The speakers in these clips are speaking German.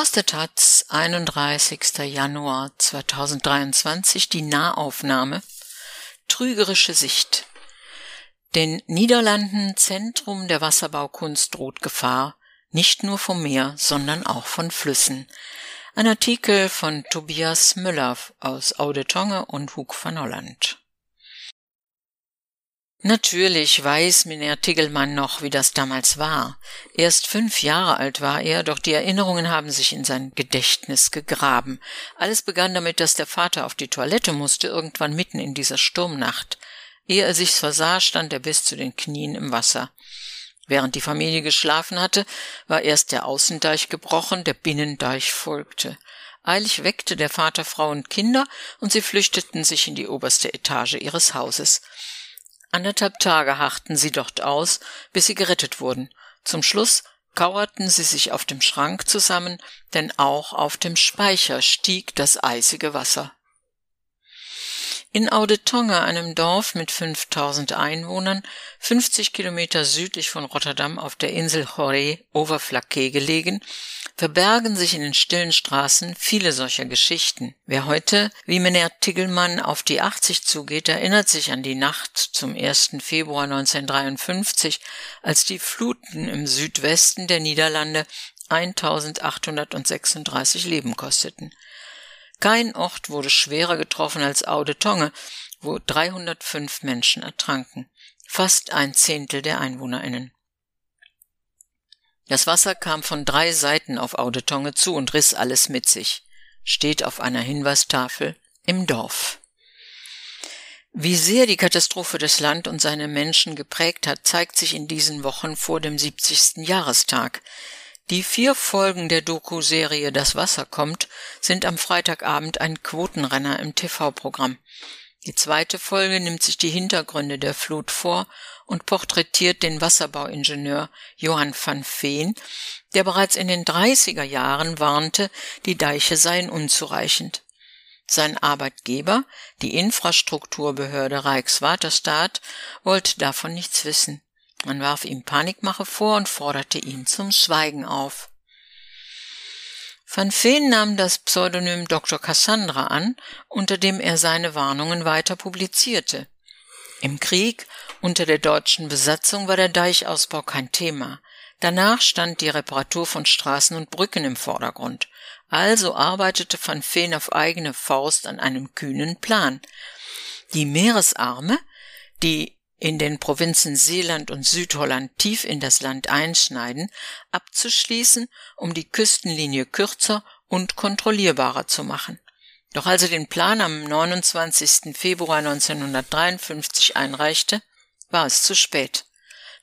Aus der Taz, 31. Januar 2023, die Nahaufnahme. Trügerische Sicht. Den Niederlanden Zentrum der Wasserbaukunst droht Gefahr, nicht nur vom Meer, sondern auch von Flüssen. Ein Artikel von Tobias Müller aus Audetonge und Hug van Holland. Natürlich weiß Miner Tiggelmann noch, wie das damals war. Erst fünf Jahre alt war er, doch die Erinnerungen haben sich in sein Gedächtnis gegraben. Alles begann damit, dass der Vater auf die Toilette musste, irgendwann mitten in dieser Sturmnacht. Ehe er sich's versah, stand er bis zu den Knien im Wasser. Während die Familie geschlafen hatte, war erst der Außendeich gebrochen, der Binnendeich folgte. Eilig weckte der Vater Frau und Kinder, und sie flüchteten sich in die oberste Etage ihres Hauses. Anderthalb Tage harrten sie dort aus, bis sie gerettet wurden. Zum Schluss kauerten sie sich auf dem Schrank zusammen, denn auch auf dem Speicher stieg das eisige Wasser. In Audetonge, einem Dorf mit 5000 Einwohnern, 50 Kilometer südlich von Rotterdam auf der Insel Choré Overflakke gelegen, verbergen sich in den stillen Straßen viele solcher Geschichten. Wer heute, wie Meneer Tiggelmann, auf die 80 zugeht, erinnert sich an die Nacht zum 1. Februar 1953, als die Fluten im Südwesten der Niederlande 1836 Leben kosteten. Kein Ort wurde schwerer getroffen als Aude Tonge, wo 305 Menschen ertranken, fast ein Zehntel der EinwohnerInnen. Das Wasser kam von drei Seiten auf Aude Tonge zu und riss alles mit sich, steht auf einer Hinweistafel im Dorf. Wie sehr die Katastrophe das Land und seine Menschen geprägt hat, zeigt sich in diesen Wochen vor dem 70. Jahrestag. Die vier Folgen der Doku-Serie Das Wasser kommt sind am Freitagabend ein Quotenrenner im TV-Programm. Die zweite Folge nimmt sich die Hintergründe der Flut vor und porträtiert den Wasserbauingenieur Johann van Veen, der bereits in den 30er Jahren warnte, die Deiche seien unzureichend. Sein Arbeitgeber, die Infrastrukturbehörde Rijkswaterstaat, wollte davon nichts wissen. Man warf ihm Panikmache vor und forderte ihn zum Schweigen auf. Van Veen nahm das Pseudonym Dr. Cassandra an, unter dem er seine Warnungen weiter publizierte. Im Krieg unter der deutschen Besatzung war der Deichausbau kein Thema. Danach stand die Reparatur von Straßen und Brücken im Vordergrund. Also arbeitete van Veen auf eigene Faust an einem kühnen Plan. Die Meeresarme, die in den Provinzen Seeland und Südholland tief in das Land einschneiden, abzuschließen, um die Küstenlinie kürzer und kontrollierbarer zu machen. Doch als er den Plan am 29. Februar 1953 einreichte, war es zu spät.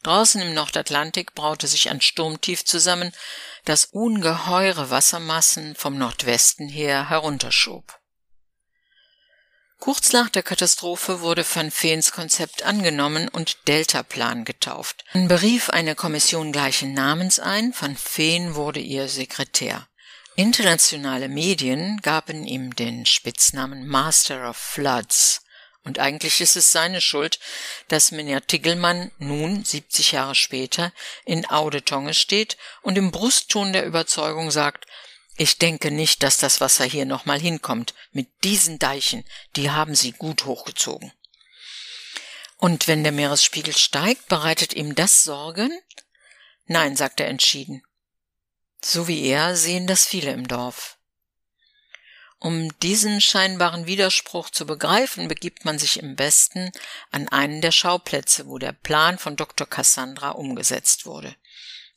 Draußen im Nordatlantik braute sich ein Sturmtief zusammen, das ungeheure Wassermassen vom Nordwesten her herunterschob. Kurz nach der Katastrophe wurde Van Veens Konzept angenommen und Deltaplan getauft. Man berief eine Kommission gleichen Namens ein, Van Veen wurde ihr Sekretär. Internationale Medien gaben ihm den Spitznamen Master of Floods. Und eigentlich ist es seine Schuld, dass Minja Tiggelmann nun, 70 Jahre später, in Audetonge steht und im Brustton der Überzeugung sagt, ich denke nicht, dass das Wasser hier nochmal hinkommt. Mit diesen Deichen, die haben sie gut hochgezogen. Und wenn der Meeresspiegel steigt, bereitet ihm das Sorgen? Nein, sagt er entschieden. So wie er sehen das viele im Dorf. Um diesen scheinbaren Widerspruch zu begreifen, begibt man sich im Besten an einen der Schauplätze, wo der Plan von Dr. Cassandra umgesetzt wurde.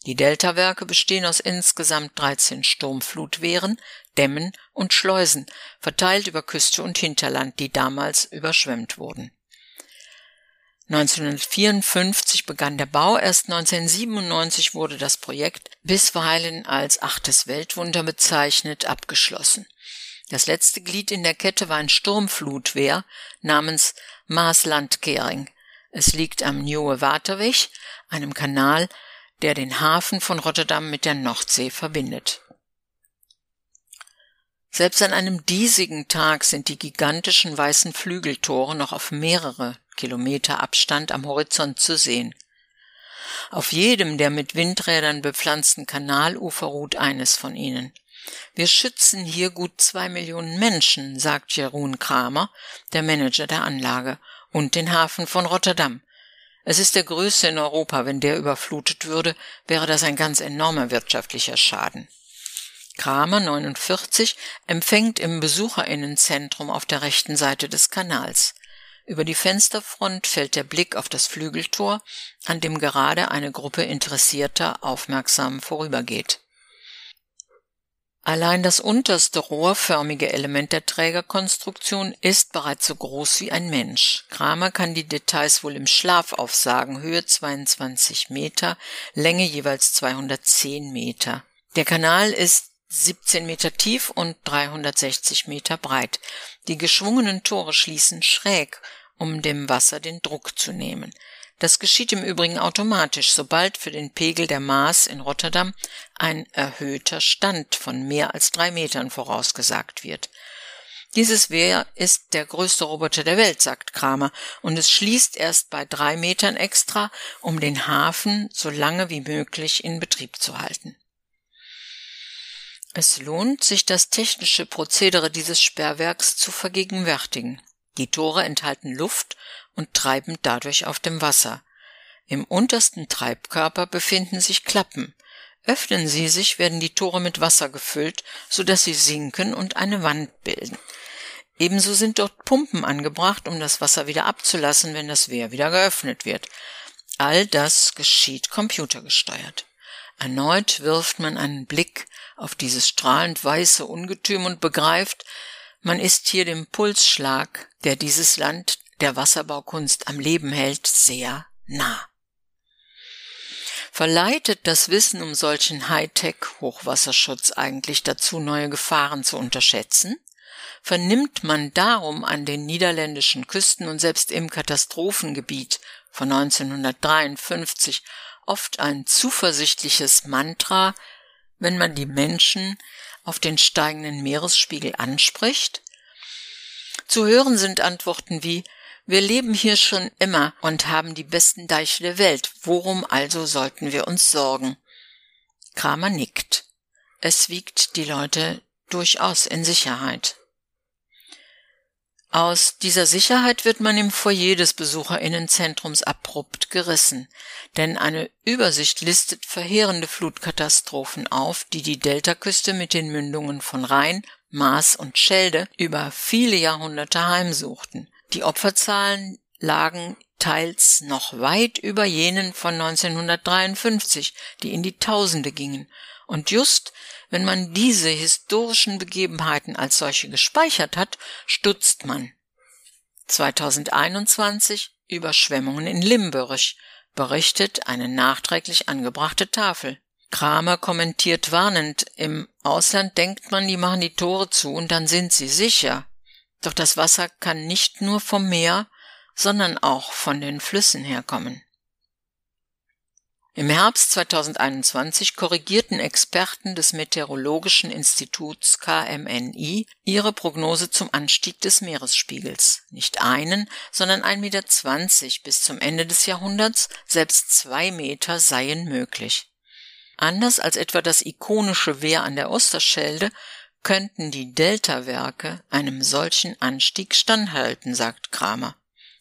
Die Deltawerke bestehen aus insgesamt 13 Sturmflutwehren, Dämmen und Schleusen, verteilt über Küste und Hinterland, die damals überschwemmt wurden. 1954 begann der Bau, erst 1997 wurde das Projekt, bisweilen als achtes Weltwunder bezeichnet, abgeschlossen. Das letzte Glied in der Kette war ein Sturmflutwehr namens Maaslandkering. Es liegt am Nieuwe Waterweg, einem Kanal, der den Hafen von Rotterdam mit der Nordsee verbindet. Selbst an einem diesigen Tag sind die gigantischen weißen Flügeltore noch auf mehrere Kilometer Abstand am Horizont zu sehen. Auf jedem der mit Windrädern bepflanzten Kanalufer ruht eines von ihnen. Wir schützen hier gut zwei Millionen Menschen, sagt Jeroen Kramer, der Manager der Anlage, und den Hafen von Rotterdam. Es ist der größte in Europa. Wenn der überflutet würde, wäre das ein ganz enormer wirtschaftlicher Schaden. Kramer 49 empfängt im Besucherinnenzentrum auf der rechten Seite des Kanals. Über die Fensterfront fällt der Blick auf das Flügeltor, an dem gerade eine Gruppe Interessierter aufmerksam vorübergeht. Allein das unterste rohrförmige Element der Trägerkonstruktion ist bereits so groß wie ein Mensch. Kramer kann die Details wohl im Schlaf aufsagen. Höhe 22 Meter, Länge jeweils 210 Meter. Der Kanal ist 17 Meter tief und 360 Meter breit. Die geschwungenen Tore schließen schräg, um dem Wasser den Druck zu nehmen. Das geschieht im Übrigen automatisch, sobald für den Pegel der Maas in Rotterdam ein erhöhter Stand von mehr als drei Metern vorausgesagt wird. Dieses Wehr ist der größte Roboter der Welt, sagt Kramer, und es schließt erst bei drei Metern extra, um den Hafen so lange wie möglich in Betrieb zu halten. Es lohnt, sich das technische Prozedere dieses Sperrwerks zu vergegenwärtigen. Die Tore enthalten Luft und treiben dadurch auf dem Wasser. Im untersten Treibkörper befinden sich Klappen. Öffnen sie sich, werden die Tore mit Wasser gefüllt, so dass sie sinken und eine Wand bilden. Ebenso sind dort Pumpen angebracht, um das Wasser wieder abzulassen, wenn das Wehr wieder geöffnet wird. All das geschieht computergesteuert. Erneut wirft man einen Blick auf dieses strahlend weiße Ungetüm und begreift, man ist hier dem Pulsschlag, der dieses Land der Wasserbaukunst am Leben hält, sehr nah. Verleitet das Wissen um solchen Hightech-Hochwasserschutz eigentlich dazu, neue Gefahren zu unterschätzen? Vernimmt man darum an den niederländischen Küsten und selbst im Katastrophengebiet von 1953 oft ein zuversichtliches Mantra, wenn man die Menschen auf den steigenden Meeresspiegel anspricht? Zu hören sind Antworten wie wir leben hier schon immer und haben die besten Deiche der Welt. Worum also sollten wir uns sorgen? Kramer nickt. Es wiegt die Leute durchaus in Sicherheit. Aus dieser Sicherheit wird man im Foyer des Besucherinnenzentrums abrupt gerissen, denn eine Übersicht listet verheerende Flutkatastrophen auf, die die Deltaküste mit den Mündungen von Rhein, Maas und Schelde über viele Jahrhunderte heimsuchten. Die Opferzahlen lagen teils noch weit über jenen von 1953, die in die Tausende gingen. Und just wenn man diese historischen Begebenheiten als solche gespeichert hat, stutzt man. 2021 Überschwemmungen in Limburg, berichtet eine nachträglich angebrachte Tafel. Kramer kommentiert warnend, im Ausland denkt man, die machen die Tore zu und dann sind sie sicher. Doch das Wasser kann nicht nur vom Meer, sondern auch von den Flüssen herkommen. Im Herbst 2021 korrigierten Experten des Meteorologischen Instituts KMNI ihre Prognose zum Anstieg des Meeresspiegels. Nicht einen, sondern 1,20 Meter bis zum Ende des Jahrhunderts, selbst zwei Meter seien möglich. Anders als etwa das ikonische Wehr an der Osterschelde könnten die Delta-Werke einem solchen Anstieg standhalten, sagt Kramer.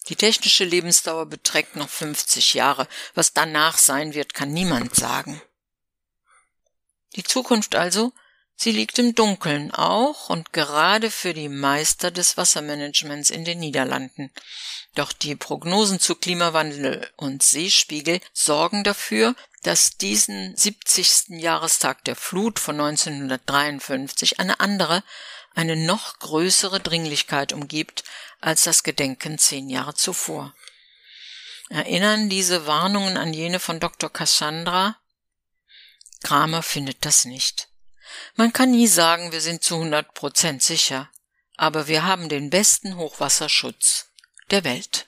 Die technische Lebensdauer beträgt noch 50 Jahre. Was danach sein wird, kann niemand sagen. Die Zukunft also, sie liegt im Dunkeln, auch und gerade für die Meister des Wassermanagements in den Niederlanden. Doch die Prognosen zu Klimawandel und Seespiegel sorgen dafür, dass diesen 70. Jahrestag der Flut von 1953 eine andere, eine noch größere Dringlichkeit umgibt als das Gedenken zehn Jahre zuvor. Erinnern diese Warnungen an jene von Dr. Cassandra? Kramer findet das nicht. Man kann nie sagen, wir sind zu 100 Prozent sicher, aber wir haben den besten Hochwasserschutz der Welt.